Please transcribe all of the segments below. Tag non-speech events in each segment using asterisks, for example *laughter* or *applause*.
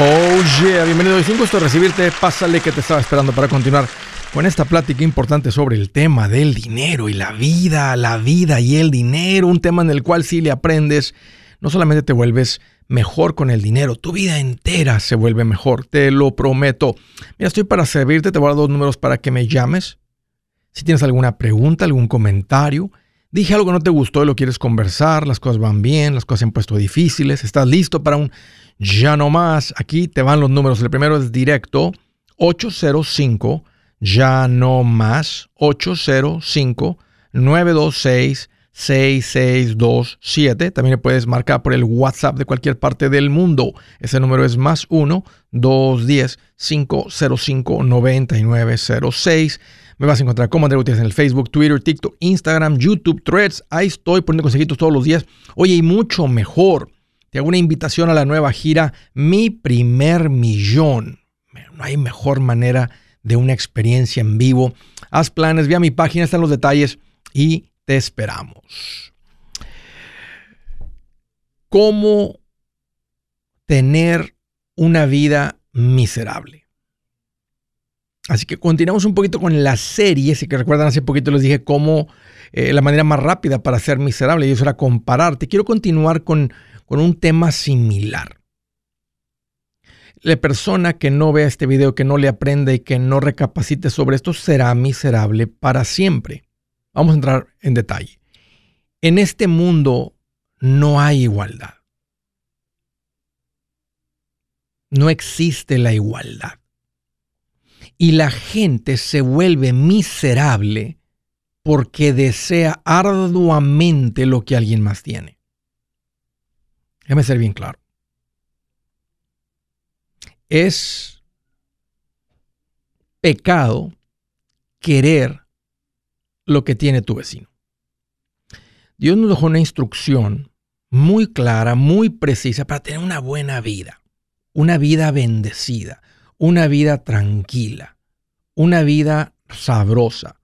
Oh yeah, bienvenido. Es un gusto recibirte. Pásale que te estaba esperando para continuar con esta plática importante sobre el tema del dinero y la vida, la vida y el dinero. Un tema en el cual si le aprendes, no solamente te vuelves mejor con el dinero, tu vida entera se vuelve mejor, te lo prometo. Mira, estoy para servirte, te voy a dar dos números para que me llames. Si tienes alguna pregunta, algún comentario, dije algo que no te gustó y lo quieres conversar, las cosas van bien, las cosas se han puesto difíciles, estás listo para un ya no más. Aquí te van los números. El primero es directo 805 ya no más 805 926 6627. También puedes marcar por el WhatsApp de cualquier parte del mundo. Ese número es más 1 210 505 9906. Me vas a encontrar como André Gutiérrez en el Facebook, Twitter, TikTok, Instagram, YouTube, Threads. Ahí estoy poniendo consejitos todos los días. Oye, y mucho mejor te hago una invitación a la nueva gira Mi primer millón. No hay mejor manera de una experiencia en vivo. Haz planes, ve a mi página, están los detalles y te esperamos. ¿Cómo tener una vida miserable? Así que continuamos un poquito con la serie. Si que recuerdan, hace poquito les dije cómo eh, la manera más rápida para ser miserable, y eso era compararte. Quiero continuar con con un tema similar. La persona que no vea este video, que no le aprenda y que no recapacite sobre esto será miserable para siempre. Vamos a entrar en detalle. En este mundo no hay igualdad. No existe la igualdad. Y la gente se vuelve miserable porque desea arduamente lo que alguien más tiene. Déjame ser bien claro. Es pecado querer lo que tiene tu vecino. Dios nos dejó una instrucción muy clara, muy precisa para tener una buena vida, una vida bendecida, una vida tranquila, una vida sabrosa.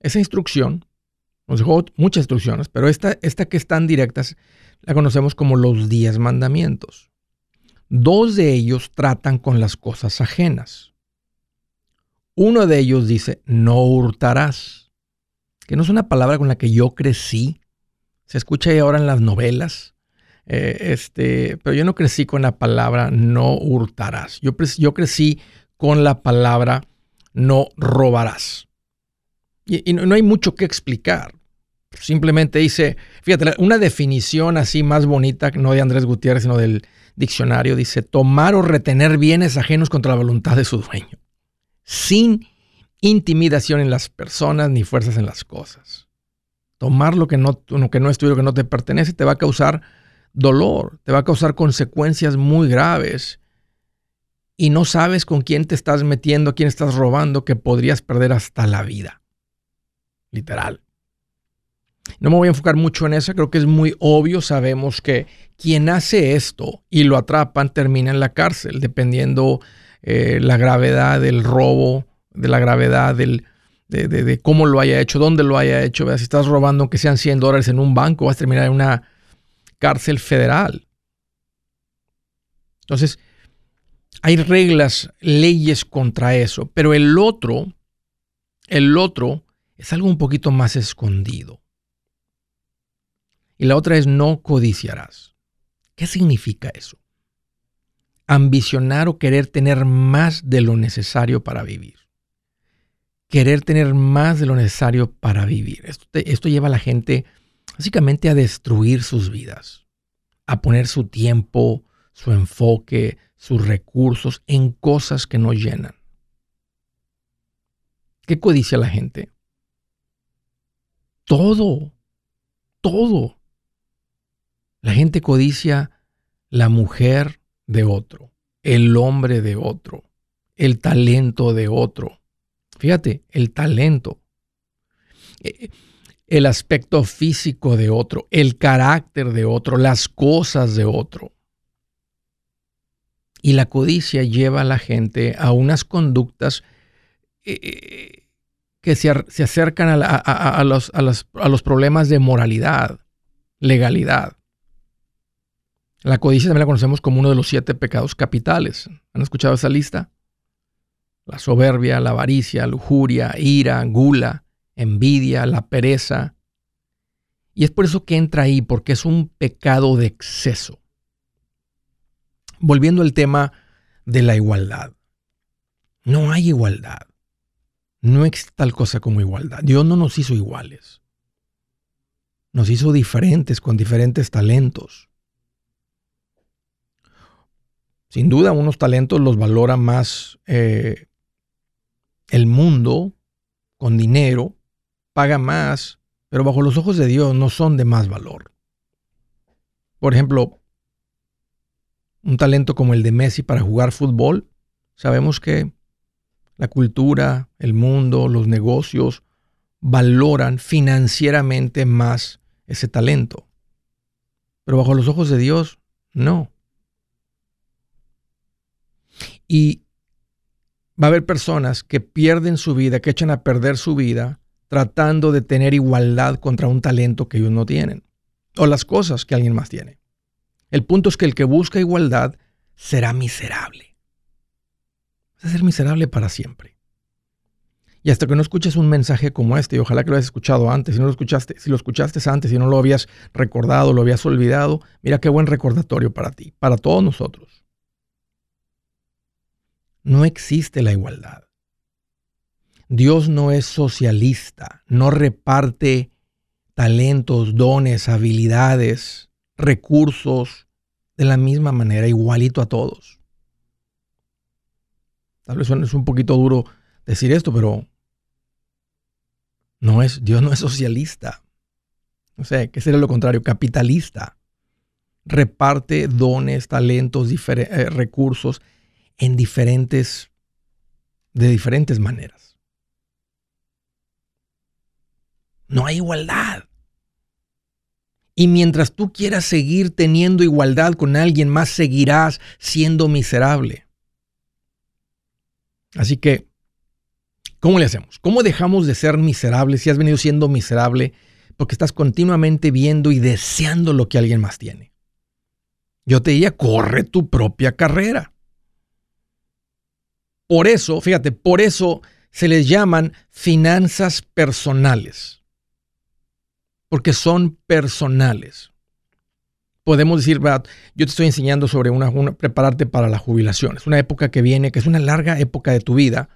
Esa instrucción, nos dejó muchas instrucciones, pero esta, esta que están directas la conocemos como los diez mandamientos. Dos de ellos tratan con las cosas ajenas. Uno de ellos dice, no hurtarás, que no es una palabra con la que yo crecí. Se escucha ahora en las novelas, eh, este, pero yo no crecí con la palabra no hurtarás. Yo, yo crecí con la palabra no robarás. Y, no, no, hay mucho que explicar. Simplemente dice, fíjate, una definición así más bonita, no de Andrés Gutiérrez, sino del diccionario, dice, tomar o retener bienes ajenos contra la voluntad de su dueño, sin intimidación en las personas ni fuerzas en las cosas. Tomar lo que no, lo que no es tuyo, lo que no te pertenece, te va a causar dolor, te va a causar consecuencias muy graves. Y no sabes con quién te estás metiendo, quién estás robando, que podrías perder hasta la vida. Literal. No me voy a enfocar mucho en eso, creo que es muy obvio, sabemos que quien hace esto y lo atrapan termina en la cárcel, dependiendo eh, la gravedad del robo, de la gravedad del, de, cómo lo haya hecho, dónde lo haya hecho. Si estás robando, aunque sean 100 dólares en un banco, vas a terminar en una cárcel federal. Entonces, hay reglas, leyes contra eso, pero el otro, el otro es algo un poquito más escondido. Y la otra es no codiciarás. ¿Qué significa eso? Ambicionar o querer tener más de lo necesario para vivir. Querer tener más de lo necesario para vivir. Esto, esto lleva a la gente básicamente a destruir sus vidas, a poner su tiempo, su enfoque, sus recursos en cosas que no llenan. ¿Qué codicia la gente? Todo, todo. La gente codicia la mujer de otro, el hombre de otro, el talento de otro. Fíjate, el talento, eh, el aspecto físico de otro, el carácter de otro, las cosas de otro. Y la codicia lleva a la gente a unas conductas eh, que se, acercan a, los, a los problemas de moralidad, legalidad. La codicia también la conocemos como uno de los siete pecados capitales. ¿Han escuchado esa lista? La soberbia, la avaricia, lujuria, ira, gula, envidia, la pereza. Y es por eso que entra ahí, porque es un pecado de exceso. Volviendo al tema de la igualdad. No hay igualdad. No existe tal cosa como igualdad. Dios no nos hizo iguales. Nos hizo diferentes, con diferentes talentos. Sin duda, unos talentos los valora más eh, el mundo con dinero, paga más, pero bajo los ojos de Dios no son de más valor. Por ejemplo, un talento como el de Messi para jugar fútbol, sabemos que la cultura, el mundo, los negocios valoran financieramente más ese talento. Pero bajo los ojos de Dios, no. Y va a haber personas que pierden su vida, que echan a perder su vida tratando de tener igualdad contra un talento que ellos no tienen. O las cosas que alguien más tiene. El punto es que el que busca igualdad será miserable a ser miserable para siempre. Y hasta que no escuches un mensaje como este, y ojalá que lo hayas escuchado antes, si no lo escuchaste, si lo escuchaste antes, si no lo habías recordado, lo habías olvidado, mira qué buen recordatorio para ti, para todos nosotros. No existe la igualdad. Dios no es socialista, no reparte talentos, dones, habilidades, recursos de la misma manera, igualito a todos. Tal vez es un poquito duro decir esto, pero no es, Dios no es socialista. No sé, ¿qué sería lo contrario? Capitalista. Reparte dones, talentos, eh, recursos en diferentes, de diferentes maneras. No hay igualdad. Y mientras tú quieras seguir teniendo igualdad con alguien más, seguirás siendo miserable. Así que, ¿cómo le hacemos? ¿Cómo dejamos de ser miserables si has venido siendo miserable porque estás continuamente viendo y deseando lo que alguien más tiene? Yo te diría, corre tu propia carrera. Por eso, fíjate, por eso se les llaman finanzas personales. Porque son personales podemos decir, yo te estoy enseñando sobre una, prepararte para la jubilación. Es una época que viene, que es una larga época de tu vida,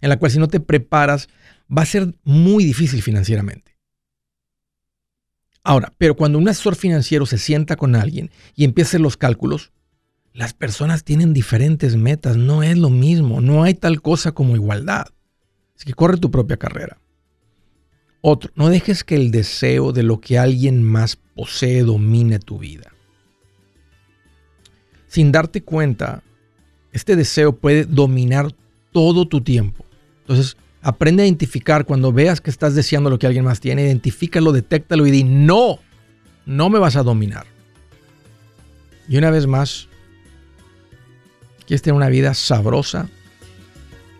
en la cual si no te preparas, va a ser muy difícil financieramente. Ahora, pero cuando un asesor financiero se sienta con alguien y empieza los cálculos, las personas tienen diferentes metas, no es lo mismo, no hay tal cosa como igualdad. Así que corre tu propia carrera. Otro, no dejes que el deseo de lo que alguien más posee domine tu vida sin darte cuenta, este deseo puede dominar todo tu tiempo. Entonces, aprende a identificar cuando veas que estás deseando lo que alguien más tiene, identifícalo, detéctalo y di, no, no me vas a dominar. Y una vez más, quieres tener una vida sabrosa,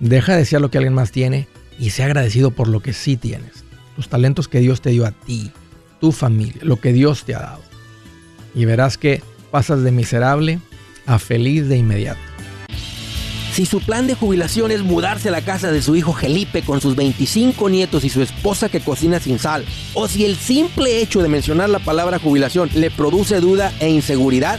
deja de desear lo que alguien más tiene y sea agradecido por lo que sí tienes. Los talentos que Dios te dio a ti, tu familia, lo que Dios te ha dado. Y verás que pasas de miserable a feliz de inmediato. Si su plan de jubilación es mudarse a la casa de su hijo Felipe con sus 25 nietos y su esposa que cocina sin sal, o si el simple hecho de mencionar la palabra jubilación le produce duda e inseguridad,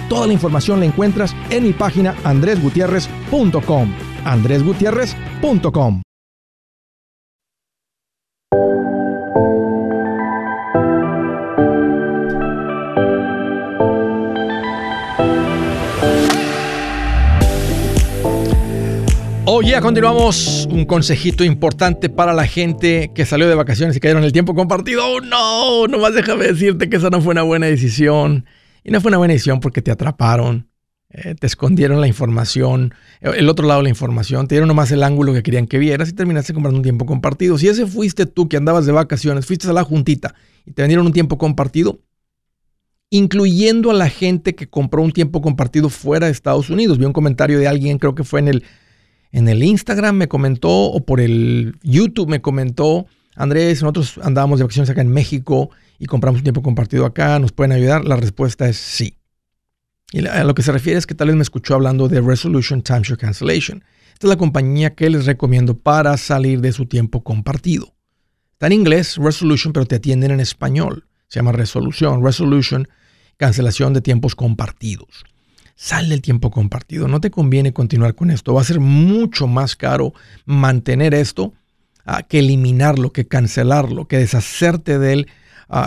Toda la información la encuentras en mi página andresgutierrez.com. andresgutierrez.com. Oh, ya continuamos. Un consejito importante para la gente que salió de vacaciones y cayeron el tiempo compartido. Oh, no, nomás déjame decirte que esa no fue una buena decisión. Y no fue una buena decisión porque te atraparon, eh, te escondieron la información, el otro lado de la información, te dieron nomás el ángulo que querían que vieras y terminaste comprando un tiempo compartido. Si ese fuiste tú que andabas de vacaciones, fuiste a la juntita y te vendieron un tiempo compartido, incluyendo a la gente que compró un tiempo compartido fuera de Estados Unidos. Vi un comentario de alguien, creo que fue en el, en el Instagram, me comentó, o por el YouTube me comentó, Andrés, nosotros andábamos de vacaciones acá en México y compramos un tiempo compartido acá, ¿nos pueden ayudar? La respuesta es sí. Y a lo que se refiere es que tal vez me escuchó hablando de Resolution Timeshare Cancellation. Esta es la compañía que les recomiendo para salir de su tiempo compartido. Está en inglés, Resolution, pero te atienden en español. Se llama Resolución, Resolution, cancelación de tiempos compartidos. Sal del tiempo compartido. No te conviene continuar con esto. Va a ser mucho más caro mantener esto ah, que eliminarlo, que cancelarlo, que deshacerte de él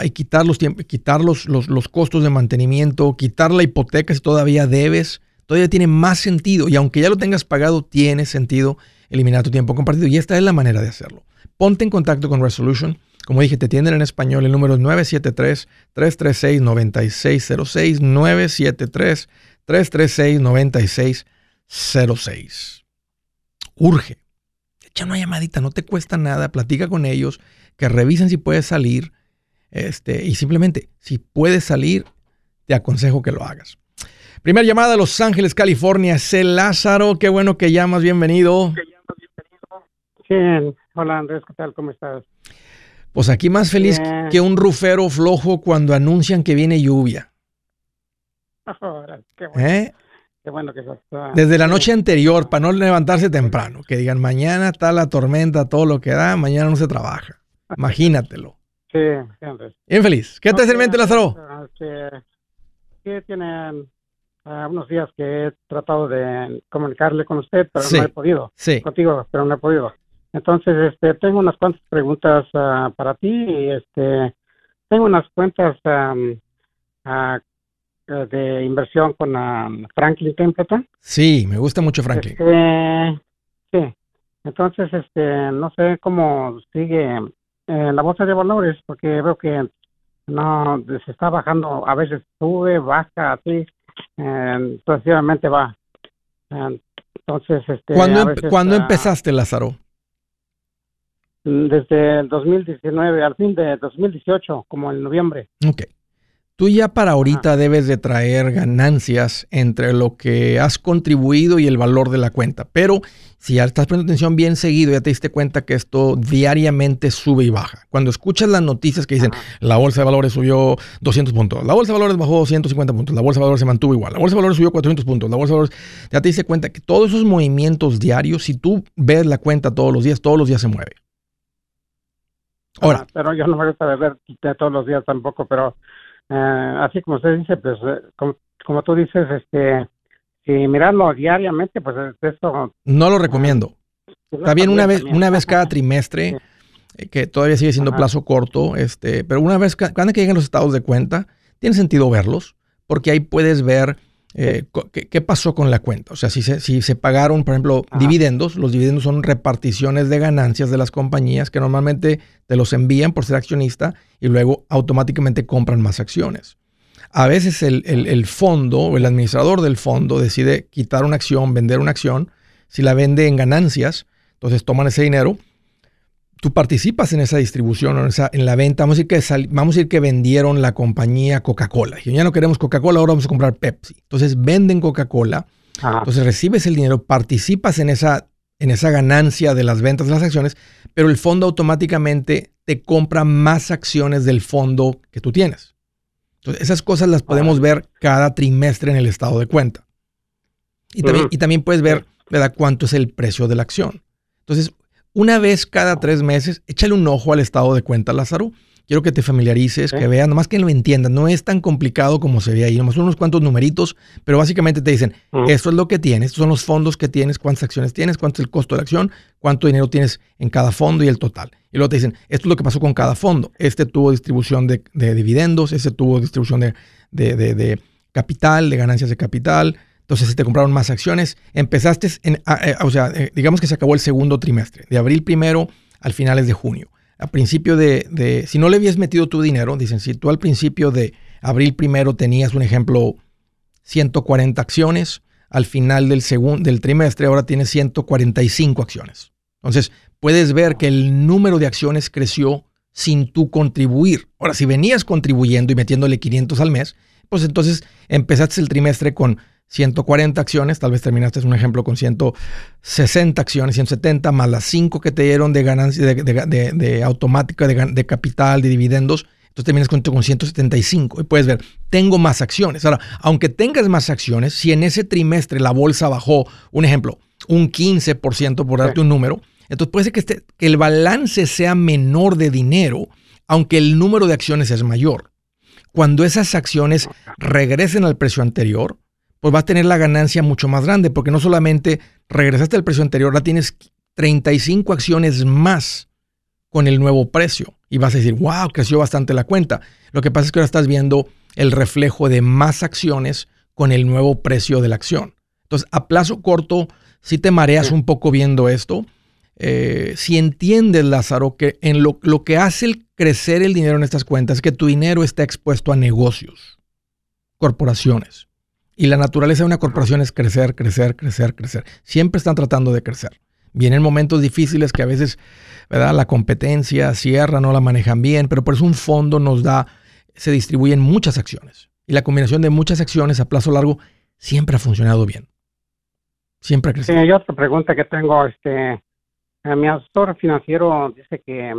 y quitar, los, quitar los, los, costos de mantenimiento, quitar la hipoteca si todavía debes, todavía tiene más sentido. Y aunque ya lo tengas pagado, tiene sentido eliminar tu tiempo compartido. Y esta es la manera de hacerlo. Ponte en contacto con Resolution. Como dije, te tienden en español. El número es 973-336-9606. 973-336-9606. Urge. Echa una llamadita, no te cuesta nada. Platica con ellos, que revisen si puedes salir este, y simplemente, si puedes salir, te aconsejo que lo hagas. Primera llamada de Los Ángeles, California. C. Lázaro, qué bueno que llamas, bienvenido. Sí, hola Andrés, ¿qué tal? ¿Cómo estás? Pues aquí más feliz que un rufero flojo cuando anuncian que viene lluvia. *laughs* qué bueno. ¿Eh? Qué bueno que está. Desde la noche anterior, para no levantarse temprano, que digan mañana está la tormenta, todo lo que da, mañana no se trabaja. *laughs* Imagínatelo. Sí, Bien feliz. ¿Qué te hace en mente, Lázaro? Que, tienen ah, unos días que he tratado de comunicarle con usted, pero no he podido. Sí. Contigo, pero no he podido. Entonces, este, tengo unas cuantas preguntas ah, para ti. Y, este, tengo unas cuentas ah, de inversión con Franklin Templeton. Sí, me gusta mucho Franklin. Este, sí. Entonces, este, no sé cómo sigue en la bolsa de valores porque veo que no se está bajando, a veces sube, baja, así, eh, sucesivamente va. Entonces, este. ¿Cuándo, empezaste, Lázaro? Desde el 2019, al fin de 2018, como en noviembre. Ok. Tú ya para ahorita debes de traer ganancias entre lo que has contribuido y el valor de la cuenta. Pero si ya estás poniendo atención bien seguido, ya te diste cuenta que esto diariamente sube y baja. Cuando escuchas las noticias que dicen la bolsa de valores subió 200 puntos, la bolsa de valores bajó 150 puntos, la bolsa de valores se mantuvo igual, la bolsa de valores subió 400 puntos, la bolsa de valores, ya te diste cuenta que todos esos movimientos diarios, si tú ves la cuenta todos los días, todos los días se mueve. Ahora. pero yo no me gusta ver todos los días tampoco, pero eh, así como usted dice, pues eh, como, tú dices, este, si mirarlo diariamente, pues esto... No lo recomiendo. Está bien una vez, una vez cada trimestre, eh, que todavía sigue siendo plazo corto, este, pero una vez, cuando que lleguen los estados de cuenta, tiene sentido verlos, porque ahí puedes ver eh, ¿qué, pasó con la cuenta? O sea, si se, si se pagaron, por ejemplo, dividendos, los dividendos son reparticiones de ganancias de las compañías que normalmente te los envían por ser accionista y luego automáticamente compran más acciones. A veces el, el fondo o el administrador del fondo decide quitar una acción, vender una acción, si la vende en ganancias, entonces toman ese dinero tú participas en esa distribución o en, la venta. Vamos a, decir que vamos a decir que vendieron la compañía Coca-Cola. Ya no queremos Coca-Cola, ahora vamos a comprar Pepsi. Entonces venden Coca-Cola. Entonces recibes el dinero, participas en esa, en esa ganancia de las ventas de las acciones, pero el fondo automáticamente te compra más acciones del fondo que tú tienes. Entonces esas cosas las podemos ver cada trimestre en el estado de cuenta. Y, también, y también puedes ver ¿verdad? cuánto es el precio de la acción. Entonces, una vez cada tres meses, échale un ojo al estado de cuenta, Lázaro. Quiero que te familiarices, que vean, nomás que lo entiendan. No es tan complicado como se ve ahí, nomás unos cuantos numeritos, pero básicamente te dicen, esto es lo que tienes, estos son los fondos que tienes, cuántas acciones tienes, cuánto es el costo de la acción, cuánto dinero tienes en cada fondo y el total. Y luego te dicen, esto es lo que pasó con cada fondo. Este tuvo distribución de, dividendos, este tuvo distribución de, de capital, de ganancias de capital, entonces, si te compraron más acciones, empezaste, en, eh, o sea, eh, digamos que se acabó el segundo trimestre, de abril primero al finales de junio. A principio de, si no le habías metido tu dinero, dicen, si tú al principio de abril primero tenías, un ejemplo, 140 acciones, al final del, segundo, del trimestre ahora tienes 145 acciones. Entonces, puedes ver que el número de acciones creció sin tú contribuir. Ahora, si venías contribuyendo y metiéndole 500 al mes, pues entonces empezaste el trimestre con 140 acciones, tal vez terminaste un ejemplo con 160 acciones, 170, más las 5 que te dieron de ganancia, de, automática, de, capital, de dividendos, entonces terminas con, con 175 y puedes ver, tengo más acciones. Ahora, aunque tengas más acciones, si en ese trimestre la bolsa bajó, un ejemplo, un 15% por darte un número, entonces puede ser que, este, que el balance sea menor de dinero, aunque el número de acciones es mayor. Cuando esas acciones regresen al precio anterior, pues vas a tener la ganancia mucho más grande, porque no solamente regresaste al precio anterior, ahora tienes 35 acciones más con el nuevo precio. Y vas a decir, wow, creció bastante la cuenta. Lo que pasa es que ahora estás viendo el reflejo de más acciones con el nuevo precio de la acción. Entonces, a plazo corto, si te mareas un poco viendo esto, eh, si entiendes, Lázaro, que en lo, lo que hace el crecer el dinero en estas cuentas es que tu dinero está expuesto a negocios, corporaciones. Y la naturaleza de una corporación es crecer, crecer, crecer, crecer. Siempre están tratando de crecer. Vienen momentos difíciles que a veces, ¿verdad? La competencia cierra, no la manejan bien, pero por eso un fondo nos da, se distribuyen muchas acciones. Y la combinación de muchas acciones a plazo largo siempre ha funcionado bien. Siempre ha crecido. Sí, hay otra pregunta que tengo. Este, mi asesor financiero dice que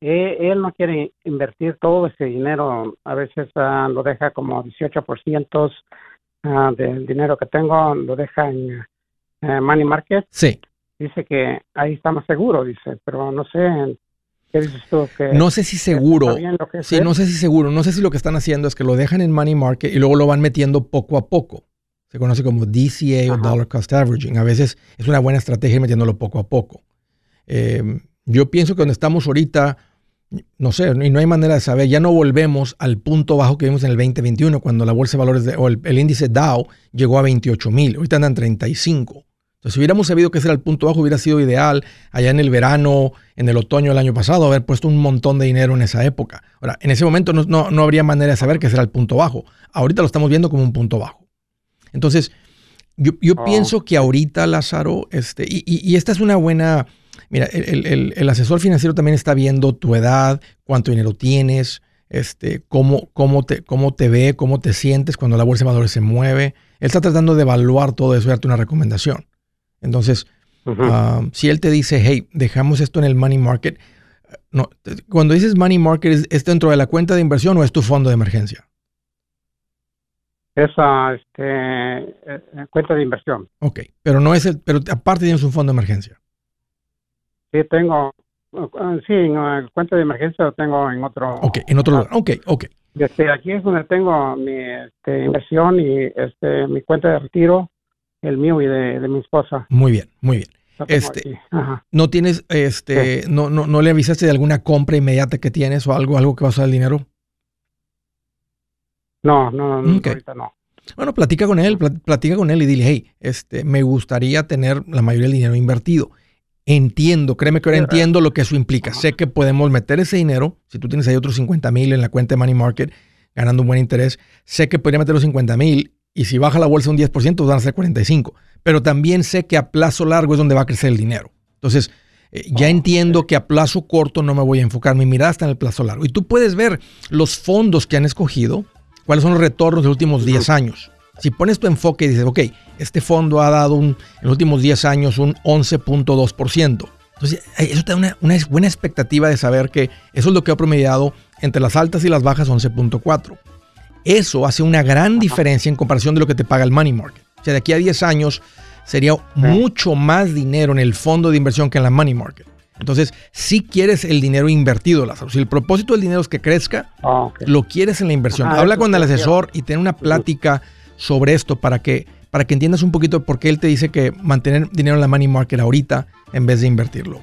él, no quiere invertir todo ese dinero. A veces ah, lo deja como 18% Ah, del dinero que tengo lo deja en eh, Money Market. Sí. Dice que ahí está más seguro, dice, pero no sé. ¿Qué dices tú? Que, no sé si seguro. Sí, no sé si seguro. No sé si lo que están haciendo es que lo dejan en Money Market y luego lo van metiendo poco a poco. Se conoce como DCA o Dollar Cost Averaging. A veces es una buena estrategia ir metiéndolo poco a poco. Eh, yo pienso que donde estamos ahorita, no sé, y no hay manera de saber, ya no volvemos al punto bajo que vimos en el 2021, cuando la bolsa de valores de, o el, índice Dow llegó a 28 mil, ahorita andan 35. Entonces, si hubiéramos sabido que ese era el punto bajo, hubiera sido ideal allá en el verano, en el otoño del año pasado, haber puesto un montón de dinero en esa época. Ahora, en ese momento no, no, habría manera de saber que ese era el punto bajo. Ahorita lo estamos viendo como un punto bajo. Entonces, yo, yo oh. pienso que ahorita, Lázaro, este, y, y esta es una buena Mira, el, asesor financiero también está viendo tu edad, cuánto dinero tienes, este, cómo, cómo, te, cómo te ve, cómo te sientes cuando la bolsa de valores se mueve. Él está tratando de evaluar todo eso y darte una recomendación. Entonces, ah, si él te dice, hey, dejamos esto en el money market, no, cuando dices money market, ¿es, dentro de la cuenta de inversión o es tu fondo de emergencia? Esa este, eh, cuenta de inversión. Ok, pero no es el, pero aparte tienes un fondo de emergencia. Sí, tengo, sí, en el cuenta de emergencia lo tengo en otro. Ok, en otro lugar. Ok, ok. Desde aquí es donde tengo mi este, inversión y este, mi cuenta de retiro, el mío y de, mi esposa. Muy bien, muy bien. Este, ¿no tienes, este, no, no, no le avisaste de alguna compra inmediata que tienes o algo, algo que va a usar el dinero? No, no, no, ahorita no. Bueno, platica con él, platica con él y dile, hey, este, me gustaría tener la mayoría del dinero invertido. Entiendo, créeme que ahora entiendo lo que eso implica. Sé que podemos meter ese dinero, si tú tienes ahí otros 50 mil en la cuenta de Money Market, ganando un buen interés, sé que podría meter los 50 mil y si baja la bolsa un 10%, van a ser 45. Pero también sé que a plazo largo es donde va a crecer el dinero. Entonces, eh, ya oh, entiendo que a plazo corto no me voy a enfocar, mi mirada está en el plazo largo. Y tú puedes ver los fondos que han escogido, cuáles son los retornos de los últimos 10 años. Si pones tu enfoque y dices, ok, este fondo ha dado un, en los últimos 10 años un 11.2%. Entonces, eso te da una, buena expectativa de saber que eso es lo que ha promediado entre las altas y las bajas 11.4. Eso hace una gran diferencia en comparación de lo que te paga el money market. O sea, de aquí a 10 años sería mucho más dinero en el fondo de inversión que en la money market. Entonces, si quieres el dinero invertido, Lázaro. Si el propósito del dinero es que crezca, ah, lo quieres en la inversión. Habla con el asesor y ten una plática sobre esto para que, para que entiendas un poquito por qué él te dice que mantener dinero en la money market ahorita en vez de invertirlo.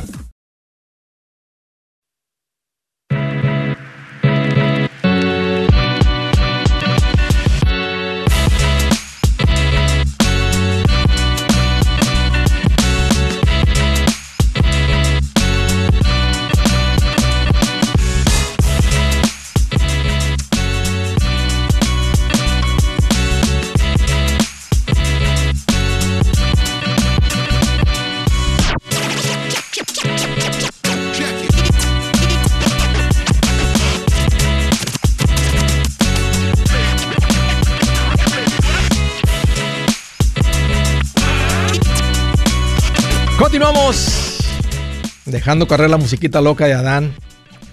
Dejando correr la musiquita loca de Adán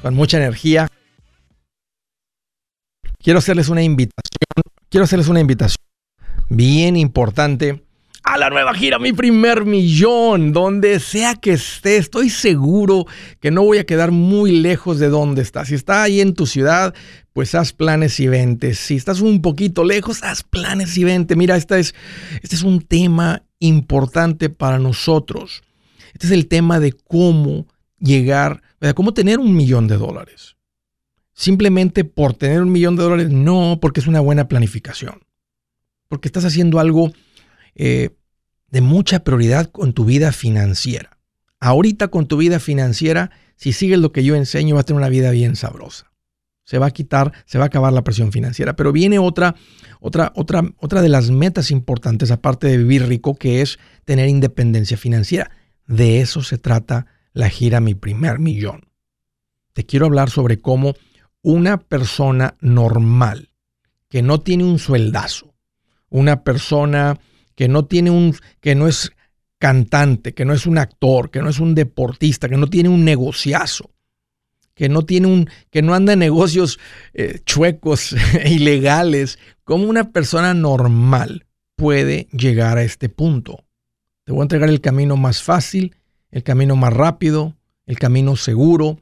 con mucha energía. Quiero hacerles una invitación, quiero hacerles una invitación bien importante a la nueva gira, mi primer millón, donde sea que esté, estoy seguro que no voy a quedar muy lejos de donde estás. Si está ahí en tu ciudad, pues haz planes y ventes. Si estás un poquito lejos, haz planes y vente. Mira, esta es, este es un tema importante para nosotros. Este es el tema de cómo llegar, cómo tener un millón de dólares. Simplemente por tener un millón de dólares, no, porque es una buena planificación. Porque estás haciendo algo eh, de mucha prioridad con tu vida financiera. Ahorita con tu vida financiera, si sigues lo que yo enseño, vas a tener una vida bien sabrosa. Se va a quitar, se va a acabar la presión financiera. Pero viene otra, otra, otra, otra de las metas importantes, aparte de vivir rico, que es tener independencia financiera. De eso se trata la gira Mi primer millón. Te quiero hablar sobre cómo una persona normal, que no tiene un sueldazo, una persona que no tiene un, que no es cantante, que no es un actor, que no es un deportista, que no tiene un negociazo, que no tiene un, que no anda en negocios eh, chuecos *laughs* ilegales, como una persona normal puede llegar a este punto. Te voy a entregar el camino más fácil, el camino más rápido, el camino seguro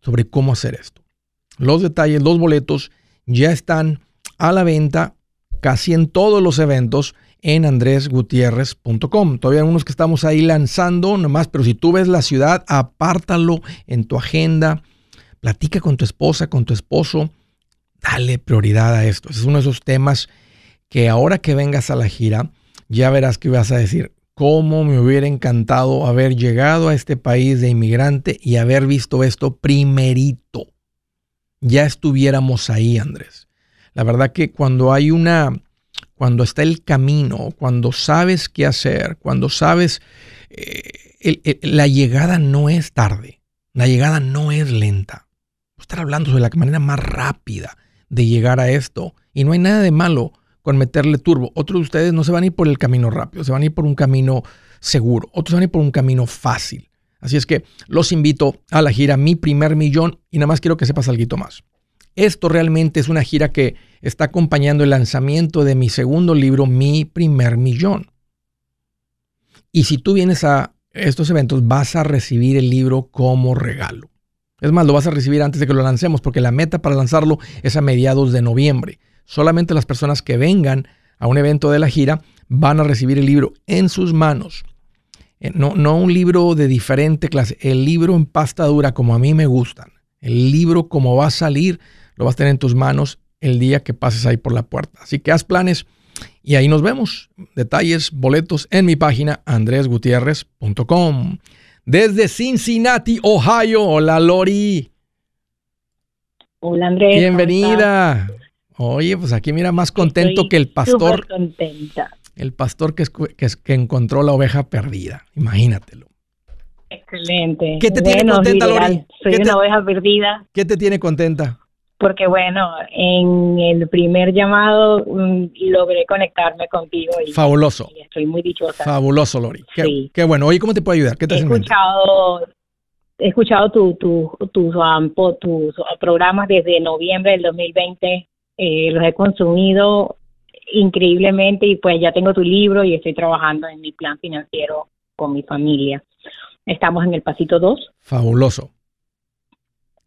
sobre cómo hacer esto. Los detalles, los boletos ya están a la venta casi en todos los eventos en andresgutierrez.com. Todavía hay unos que estamos ahí lanzando nomás, pero si tú ves la ciudad, apártalo en tu agenda, platica con tu esposa, con tu esposo, dale prioridad a esto. Es uno de esos temas que ahora que vengas a la gira, ya verás que vas a decir, cómo me hubiera encantado haber llegado a este país de inmigrante y haber visto esto primerito. Ya estuviéramos ahí, Andrés. La verdad que cuando hay una, cuando está el camino, cuando sabes qué hacer, cuando sabes, eh, la llegada no es tarde, la llegada no es lenta. Estar hablando sobre la manera más rápida de llegar a esto y no hay nada de malo con meterle turbo. Otros de ustedes no se van a ir por el camino rápido, se van a ir por un camino seguro, otros van a ir por un camino fácil. Así es que los invito a la gira Mi Primer Millón y nada más quiero que sepas algo más. Esto realmente es una gira que está acompañando el lanzamiento de mi segundo libro, Mi Primer Millón. Y si tú vienes a estos eventos, vas a recibir el libro como regalo. Es más, lo vas a recibir antes de que lo lancemos, porque la meta para lanzarlo es a mediados de noviembre. Solamente las personas que vengan a un evento de la gira van a recibir el libro en sus manos. Eh, no, no un libro de diferente clase, el libro en pasta dura como a mí me gustan. El libro como va a salir, lo vas a tener en tus manos el día que pases ahí por la puerta. Así que haz planes y ahí nos vemos. Detalles, boletos en mi página andresgutierrez.com. Desde Cincinnati, Ohio. Hola, Lori. Hola, Andrés. Bienvenida. Oye, pues aquí mira más contento que el pastor. contenta. El pastor que, que, encontró la oveja perdida. Imagínatelo. Excelente. ¿Qué te tiene contenta, Lori? Soy una oveja perdida. ¿Qué te tiene contenta? Porque bueno, en el primer llamado mm, logré conectarme contigo. Y, Fabuloso. estoy muy dichosa. Fabuloso, Lori. Qué, qué bueno. Oye, ¿cómo te puedo ayudar? ¿Qué te he escuchado, he escuchado tu, tu, tus, um, tus programas desde noviembre del 2020 eh, los he consumido increíblemente y pues ya tengo tu libro y estoy trabajando en mi plan financiero con mi familia. Estamos en el pasito 2. Fabuloso.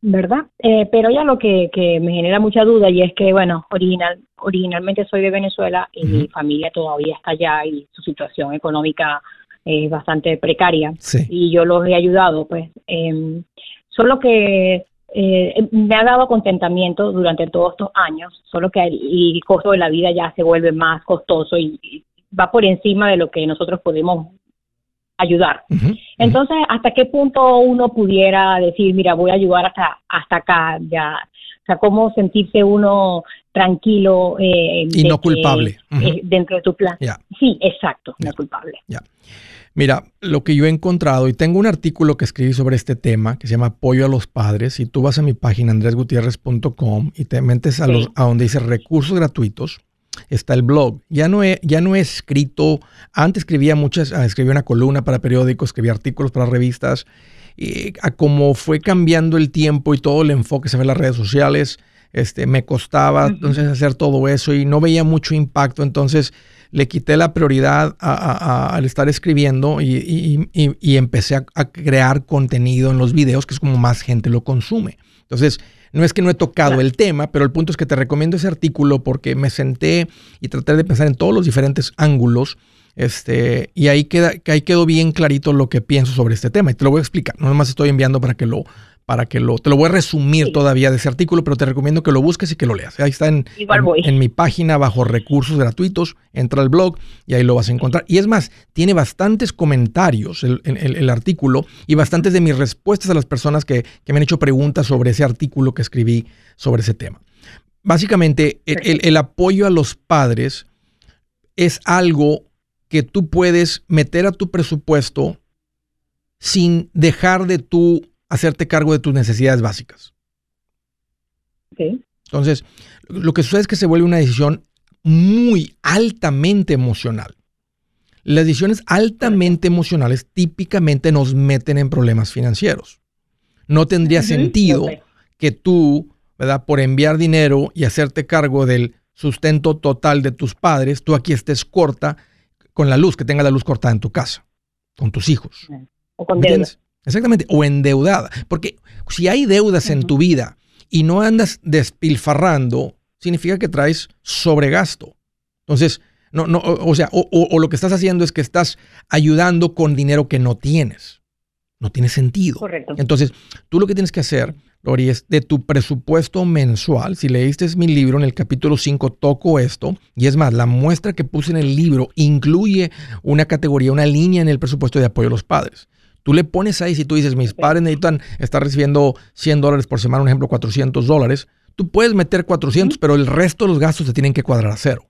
¿Verdad? Eh, pero ya lo que, que, me genera mucha duda y es que, bueno, original, originalmente soy de Venezuela y mi familia todavía está allá y su situación económica es bastante precaria. Y yo los he ayudado, pues. Eh, solo que eh, me ha dado contentamiento durante todos estos años, solo que el, costo de la vida ya se vuelve más costoso y, va por encima de lo que nosotros podemos ayudar. Entonces, ¿hasta qué punto uno pudiera decir, mira, voy a ayudar hasta, hasta acá? Ya, o sea, cómo sentirse uno tranquilo. Eh, y no culpable. Eh, dentro de tu plan. Sí, exacto, no culpable. Mira, lo que yo he encontrado, y tengo un artículo que escribí sobre este tema que se llama Apoyo a los Padres, y tú vas a mi página andresgutierrez.com y te metes a, los, a donde dice recursos gratuitos, está el blog. Ya no he, ya no he escrito, antes escribía muchas, ah, escribía una columna para periódicos, escribía artículos para revistas, y a como fue cambiando el tiempo y todo el enfoque se ve en las redes sociales, este, me costaba entonces hacer todo eso y no veía mucho impacto, entonces le quité la prioridad al estar escribiendo y, empecé a, crear contenido en los videos, que es como más gente lo consume. Entonces, no es que no he tocado el tema, pero el punto es que te recomiendo ese artículo porque me senté y traté de pensar en todos los diferentes ángulos. Este, y ahí, queda, ahí quedó bien clarito lo que pienso sobre este tema. Y te lo voy a explicar. No más estoy enviando para que lo, para que lo, te lo voy a resumir todavía de ese artículo, pero te recomiendo que lo busques y que lo leas. Ahí está en, en, mi página bajo recursos gratuitos, entra al blog y ahí lo vas a encontrar. Y es más, tiene bastantes comentarios el, el, artículo y bastantes de mis respuestas a las personas que, que, me han hecho preguntas sobre ese artículo que escribí sobre ese tema. Básicamente, el apoyo a los padres es algo que tú puedes meter a tu presupuesto sin dejar de tu hacerte cargo de tus necesidades básicas. Entonces, lo que sucede es que se vuelve una decisión muy altamente emocional. Las decisiones altamente emocionales típicamente nos meten en problemas financieros. No tendría sentido que tú, ¿verdad? Por enviar dinero y hacerte cargo del sustento total de tus padres, tú aquí estés corta con la luz, que tenga la luz cortada en tu casa, con tus hijos. O con deudas. Exactamente, o endeudada. Porque si hay deudas en tu vida y no andas despilfarrando, significa que traes sobregasto. Entonces, no, no, o, sea, o, lo que estás haciendo es que estás ayudando con dinero que no tienes. No tiene sentido. Correcto. Entonces, tú lo que tienes que hacer, Lori, es de tu presupuesto mensual. Si leíste mi libro, en el capítulo 5 toco esto. Y es más, la muestra que puse en el libro incluye una categoría, una línea en el presupuesto de apoyo a los padres. Tú le pones ahí, si tú dices, mis padres necesitan estar recibiendo 100 dólares por semana, un ejemplo, 400 dólares, tú puedes meter 400, pero el resto de los gastos te tienen que cuadrar a cero.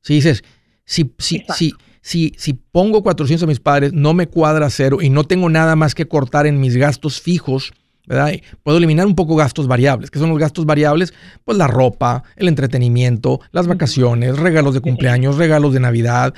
Si dices, si, si, si, si, si pongo 400 a mis padres, no me cuadra a cero y no tengo nada más que cortar en mis gastos fijos, ¿verdad? puedo eliminar un poco gastos variables. ¿Qué son los gastos variables? Pues la ropa, el entretenimiento, las vacaciones, regalos de cumpleaños, regalos de Navidad,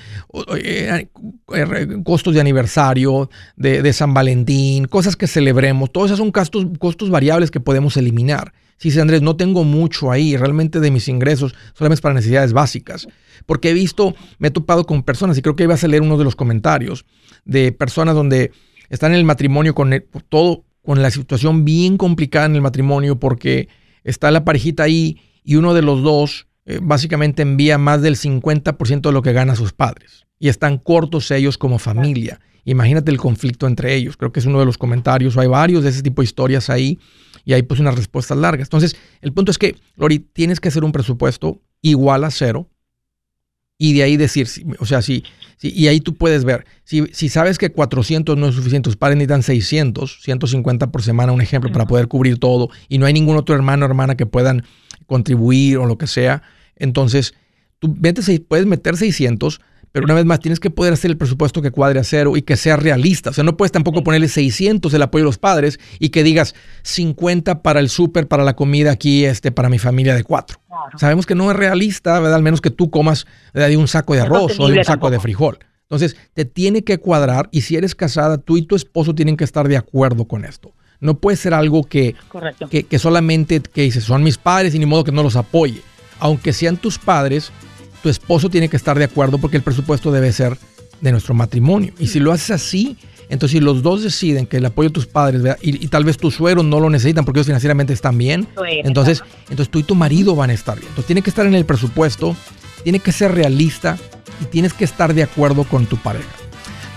eh, eh, costos de aniversario, de, San Valentín, cosas que celebremos. Todos esos son gastos, costos variables que podemos eliminar. Si dice Andrés, no tengo mucho ahí, realmente de mis ingresos, solamente para necesidades básicas. Porque he visto, me he topado con personas, y creo que ibas a leer uno de los comentarios, de personas donde están en el matrimonio con todo, con la situación bien complicada en el matrimonio porque está la parejita ahí y uno de los dos eh, básicamente envía más del 50% de lo que gana sus padres. Y están cortos ellos como familia. Imagínate el conflicto entre ellos. Creo que es uno de los comentarios. Hay varios de ese tipo de historias ahí y hay pues unas respuestas largas. Entonces, el punto es que, Lori, tienes que hacer un presupuesto igual a cero y de ahí decir, o sea, si, y ahí tú puedes ver, si, si, sabes que 400 no es suficiente, tus padres necesitan 600, 150 por semana, un ejemplo, para poder cubrir todo, y no hay ningún otro hermano o hermana que puedan contribuir o lo que sea, entonces tú puedes meter 600, pero una vez más, tienes que poder hacer el presupuesto que cuadre a cero y que sea realista. O sea, no puedes tampoco ponerle 600 el apoyo de los padres y que digas 50 para el súper, para la comida aquí, este, para mi familia de cuatro. Sabemos que no es realista, ¿verdad? Al menos que tú comas de un saco de arroz o de un saco de frijol. Entonces, te tiene que cuadrar y si eres casada, tú y tu esposo tienen que estar de acuerdo con esto. No puede ser algo que, que, que solamente que dices, son mis padres y ni modo que no los apoye. Aunque sean tus padres, tu esposo tiene que estar de acuerdo porque el presupuesto debe ser de nuestro matrimonio. Y si lo haces así, entonces si los dos deciden que el apoyo de tus padres y, tal vez tus suegros no lo necesitan porque ellos financieramente están bien, entonces, entonces tú y tu marido van a estar bien. Entonces tiene que estar en el presupuesto, tiene que ser realista y tienes que estar de acuerdo con tu pareja.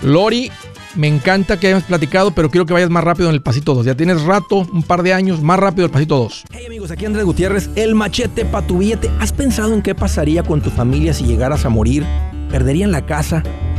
Lori, me encanta que hayamos platicado, pero quiero que vayas más rápido en el pasito 2. Ya tienes rato, un par de años, más rápido el pasito 2. Hey amigos, aquí Andrés Gutiérrez, el machete para tu billete. ¿Has pensado en qué pasaría con tu familia si llegaras a morir? ¿Perderían la casa?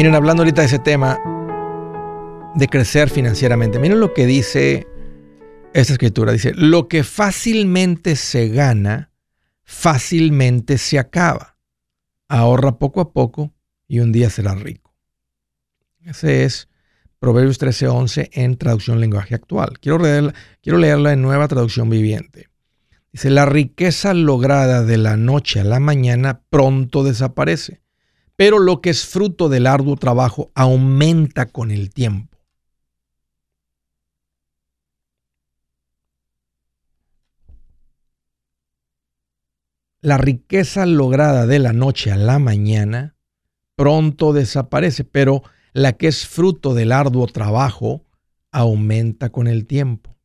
Miren, hablando ahorita de ese tema, de crecer financieramente. Miren lo que dice esta escritura. Dice, lo que fácilmente se gana, fácilmente se acaba. Ahorra poco a poco y un día será rico. Ese es Proverbios 13:11 en traducción lenguaje actual. Quiero leerla, quiero leerla en nueva traducción viviente. Dice, la riqueza lograda de la noche a la mañana pronto desaparece, pero lo que es fruto del arduo trabajo aumenta con el tiempo. la riqueza lograda de la noche a la mañana pronto desaparece, pero la que es fruto del arduo trabajo aumenta con el tiempo.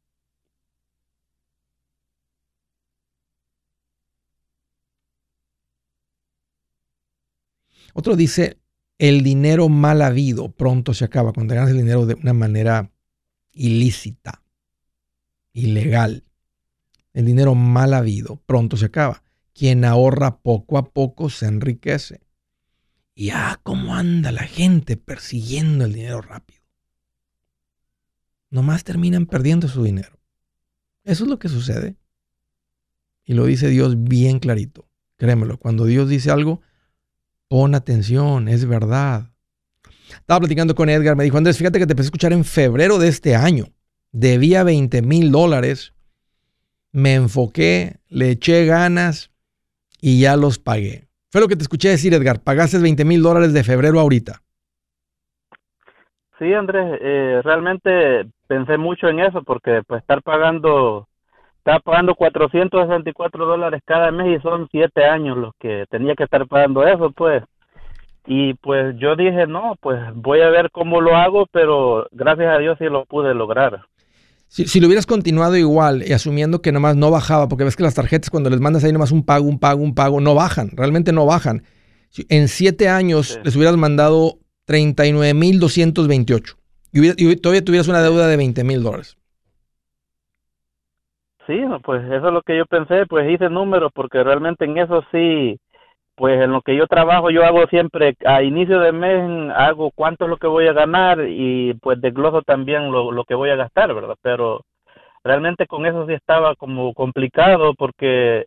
Otro dice, el dinero mal habido pronto se acaba, cuando ganas el dinero de una manera ilícita, ilegal. El dinero mal habido pronto se acaba. Quien ahorra poco a poco se enriquece. Y ah, cómo anda la gente persiguiendo el dinero rápido. Nomás terminan perdiendo su dinero. Eso es lo que sucede. Y lo dice Dios bien clarito. Créemelo, cuando Dios dice algo, pon atención, es verdad. Estaba platicando con Edgar, me dijo, Andrés, fíjate que te empecé a escuchar en febrero de este año. Debía 20 mil dólares, me enfoqué, le eché ganas y ya los pagué. Fue lo que te escuché decir, Edgar, pagaste 20 mil dólares de febrero ahorita. Sí, Andrés, eh, realmente pensé mucho en eso porque pues estar pagando, estaba pagando 464 dólares cada mes y son siete años los que tenía que estar pagando eso, pues. Y pues yo dije, no, pues voy a ver cómo lo hago, pero gracias a Dios sí lo pude lograr. Si, si lo hubieras continuado igual y asumiendo que nomás no bajaba, porque ves que las tarjetas cuando les mandas ahí nomás un pago, un pago, un pago, no bajan, realmente no bajan. En siete años les hubieras mandado 39.228 y, hubiera- y todavía tuvieras una deuda de 20 mil dólares. Sí, pues eso es lo que yo pensé, pues hice números porque realmente en eso sí, pues en lo que yo trabajo yo hago siempre a inicio de mes hago cuánto es lo que voy a ganar y pues desgloso también lo, lo que voy a gastar, ¿verdad? Pero realmente con eso sí estaba como complicado porque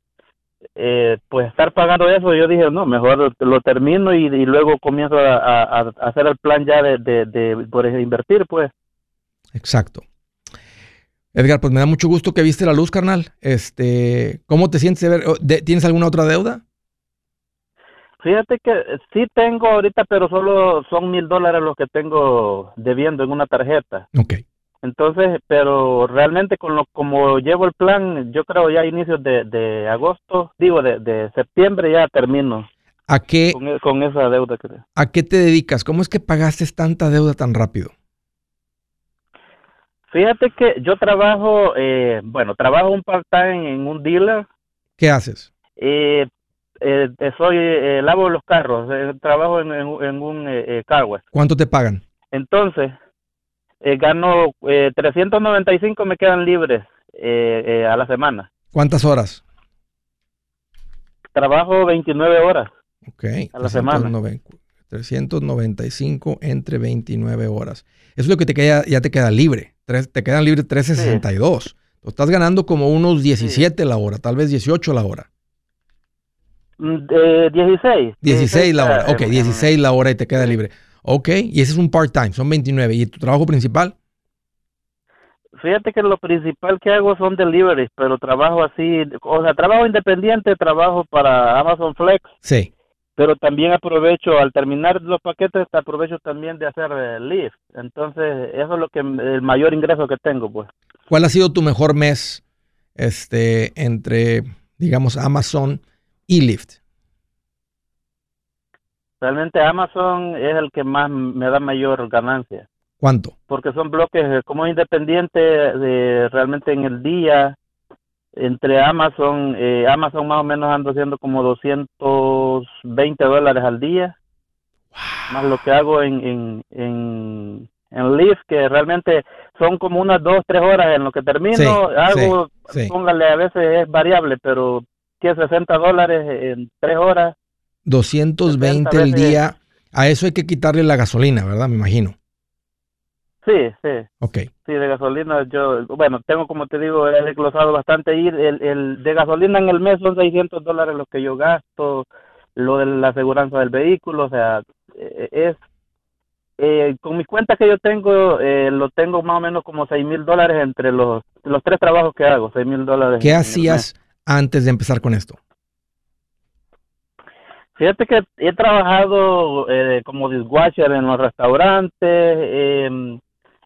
eh, pues estar pagando eso yo dije no, mejor lo termino y, luego comienzo a, hacer el plan ya de, de, de por invertir pues. Exacto. Edgar, pues me da mucho gusto que viste la luz, carnal. Este, ¿cómo te sientes de- ¿Tienes alguna otra deuda? Fíjate que sí tengo ahorita, pero solo son mil dólares los que tengo debiendo en una tarjeta. Ok. Entonces, pero realmente con lo como llevo el plan, yo creo ya a inicios de, de agosto, digo de, de septiembre ya termino ¿A qué, con, e- con esa deuda que ¿A qué te dedicas? ¿Cómo es que pagaste tanta deuda tan rápido? Fíjate que yo trabajo, eh, bueno, trabajo un part-time en un dealer. ¿Qué haces? Eh, eh, eh, soy, eh, lavo los carros, trabajo en, en- en un car wash. ¿Cuánto te pagan? Entonces, eh, gano eh, 395 me quedan libres eh, eh, a la semana. ¿Cuántas horas? Trabajo 29 horas. Ok. A la semana. 390 395 entre 29 horas. Eso es lo que te queda, ya te queda libre. Tres- te quedan libres 362. Tú estás ganando como unos 17 la hora, tal vez 18 la hora. Mm, eh, 16. 16 la hora. Ok, eh, 16 la hora y te queda libre. Ok, y ese es un part-time, son 29. ¿Y tu trabajo principal? Fíjate que lo principal que hago son deliveries, pero trabajo así, o sea, trabajo independiente, trabajo para Amazon Flex, Sí. Pero también aprovecho, al terminar los paquetes, aprovecho también de hacer eh, Lyft. Entonces, eso es lo que el mayor ingreso que tengo, pues. ¿Cuál ha sido tu mejor mes este, entre, digamos, Amazon y Lyft? Realmente Amazon es el que más me da mayor ganancia. ¿Cuánto? porque son bloques eh, como independiente de realmente en el día entre Amazon eh, Amazon más o menos ando haciendo como 220 dólares al día más lo que hago en en en, en Lyft que realmente son como unas dos tres horas en lo que termino Sí, hago sí, sí. póngale a veces es variable pero que 60 dólares en tres horas 220 60 el día. A eso hay que quitarle la gasolina, ¿verdad? Me imagino. Sí sí Ok. Sí, de gasolina yo, bueno, tengo como te digo, he desglosado bastante y el, el de gasolina en el mes son 600 dólares los que yo gasto, lo de la aseguranza del vehículo, o sea, eh, es, eh, con mis cuentas que yo tengo, eh, lo tengo más o menos como 6 mil dólares entre los, los tres trabajos que hago, 6 mil dólares. ¿Qué hacías antes de empezar con esto? Fíjate que he trabajado eh, como dishwasher en los restaurantes, eh,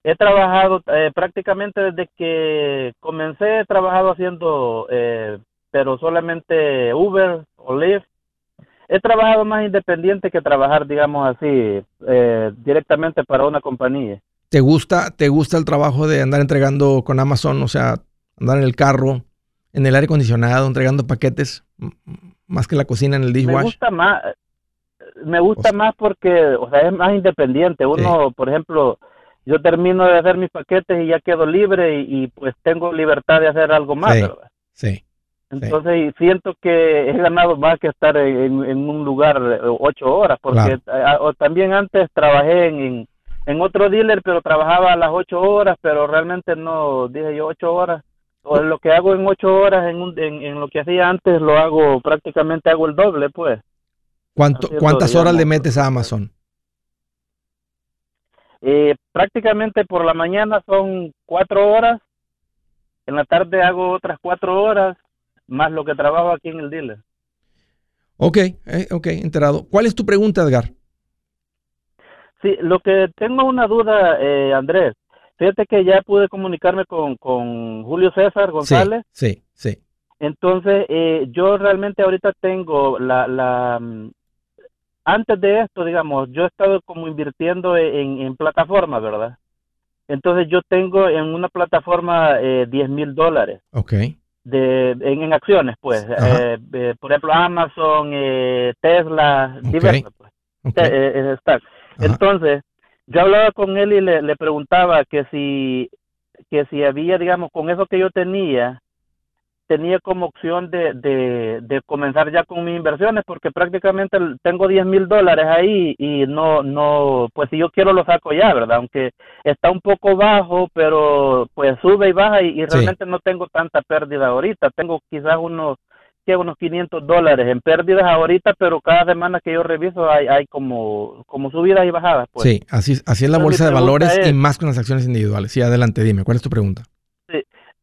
he trabajado eh, prácticamente desde que comencé, he trabajado haciendo, eh, pero solamente Uber o Lyft. He trabajado más independiente que trabajar, digamos así, eh, directamente para una compañía. ¿Te gusta, ¿Te gusta el trabajo de andar entregando con Amazon? O sea, andar en el carro, en el aire acondicionado, entregando paquetes, más que la cocina en el Me dishwash. gusta más, me gusta O sea- más porque, o sea, es más independiente. Uno, por ejemplo, yo termino de hacer mis paquetes y ya quedo libre y, y, pues tengo libertad de hacer algo más, Sí. ¿verdad? Sí. Entonces y siento que he ganado más que estar en, en un lugar ocho horas, porque o también antes trabajé en, otro dealer, pero trabajaba a las ocho horas, pero realmente no, dije yo ocho horas. O lo que hago en ocho horas en, un, en, en lo que hacía antes lo hago prácticamente hago el doble, pues. ¿Cuánto, ¿Cuántas horas le metes a Amazon? Eh, prácticamente por la mañana son cuatro horas, en la tarde hago otras cuatro horas, más lo que trabajo aquí en el dealer. Ok, eh, ok, enterado. ¿Cuál es tu pregunta, Edgar? Sí, lo que tengo una duda, eh, Andrés. Fíjate que ya pude comunicarme con, con Julio César González. Sí, sí. Entonces, eh, yo realmente ahorita tengo la, la, mm, antes de esto, digamos, yo he estado como invirtiendo en, en plataformas, ¿verdad? Entonces yo tengo en una plataforma eh, 10 mil dólares. Ok. De, en, en acciones, pues. Eh, eh, por ejemplo, Amazon, eh, Tesla, Ok. diversas, pues. ok. Eh. Entonces, yo hablaba con él y le, le preguntaba que si, que si había, digamos, con eso que yo tenía, tenía como opción de, de, de comenzar ya con mis inversiones, porque prácticamente tengo 10 mil dólares ahí y no, no, pues si yo quiero lo saco ya, ¿verdad? Aunque está un poco bajo, pero pues sube y baja y, y realmente no tengo tanta pérdida ahorita, tengo quizás unos, que unos 500 dólares en pérdidas ahorita, pero cada semana que yo reviso hay, hay como, como subidas y bajadas, pues. sí, así, así es la Entonces, bolsa de valores y más con las acciones individuales. Sí, adelante, dime, ¿cuál es tu pregunta?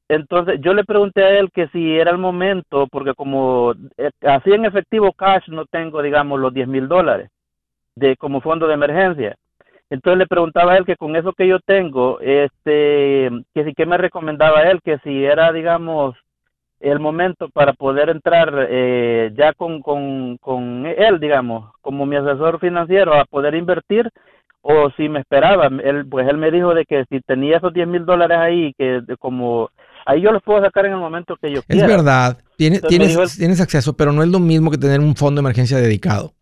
Entonces yo le pregunté a él que si era el momento, porque como eh, así en efectivo cash no tengo, digamos, los 10 mil dólares de como fondo de emergencia. Entonces le preguntaba a él que con eso que yo tengo, este, que si que me recomendaba él, que si era, digamos, el momento para poder entrar eh, ya con, con, con él, digamos, como mi asesor financiero a poder invertir o si me esperaba. Él, pues él me dijo de que si tenía esos 10 mil dólares ahí, que como ahí yo los puedo sacar en el momento que yo Es quiera. verdad, tiene- tienes, tienes acceso, pero no es lo mismo que tener un fondo de emergencia dedicado.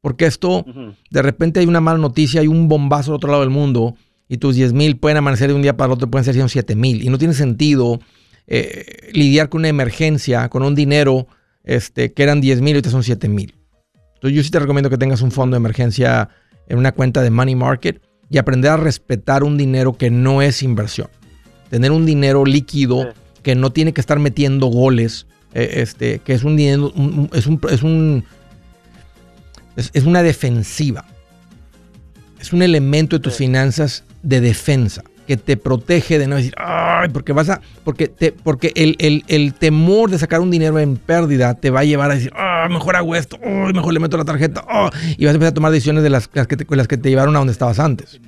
Porque esto, de repente hay una mala noticia, hay un bombazo al otro lado del mundo y tus 10 mil pueden amanecer de un día para otro, pueden ser 7 mil. Y no tiene sentido eh, lidiar con una emergencia, con un dinero este, que eran 10 mil y ahorita son 7 mil. Entonces yo sí te recomiendo que tengas un fondo de emergencia en una cuenta de money market y aprender a respetar un dinero que no es inversión. Tener un dinero líquido Sí. que no tiene que estar metiendo goles, eh, este, que es un dinero, un- es un, es un, es, es una defensiva. Es un elemento de tus Sí. finanzas de defensa que te protege de no decir, ay, porque vas a, porque te, porque el, el- el temor de sacar un dinero en pérdida te va a llevar a decir, ah, mejor hago esto, ay, mejor le meto la tarjeta, ah", y vas a empezar a tomar decisiones de las, las que te, las que te llevaron a donde estabas antes.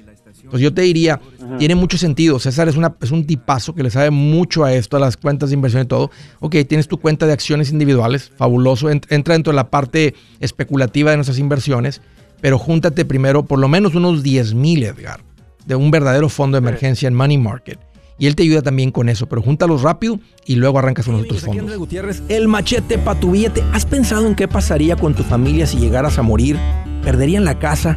Entonces yo te diría, tiene mucho sentido. César es, una, es un tipazo que le sabe mucho a esto, a las cuentas de inversión y todo. Ok, tienes tu cuenta de acciones individuales, fabuloso. Ent- entra dentro de la parte especulativa de nuestras inversiones, pero júntate primero por lo menos unos 10 mil, Edgar, de un verdadero fondo de emergencia en Money Market. Y él te ayuda también con eso, pero júntalos rápido y luego arrancas con los otros Andrés fondos. Gutiérrez, el machete para tu billete. ¿Has pensado en qué pasaría con tu familia si llegaras a morir? ¿Perderían la casa?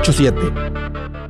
87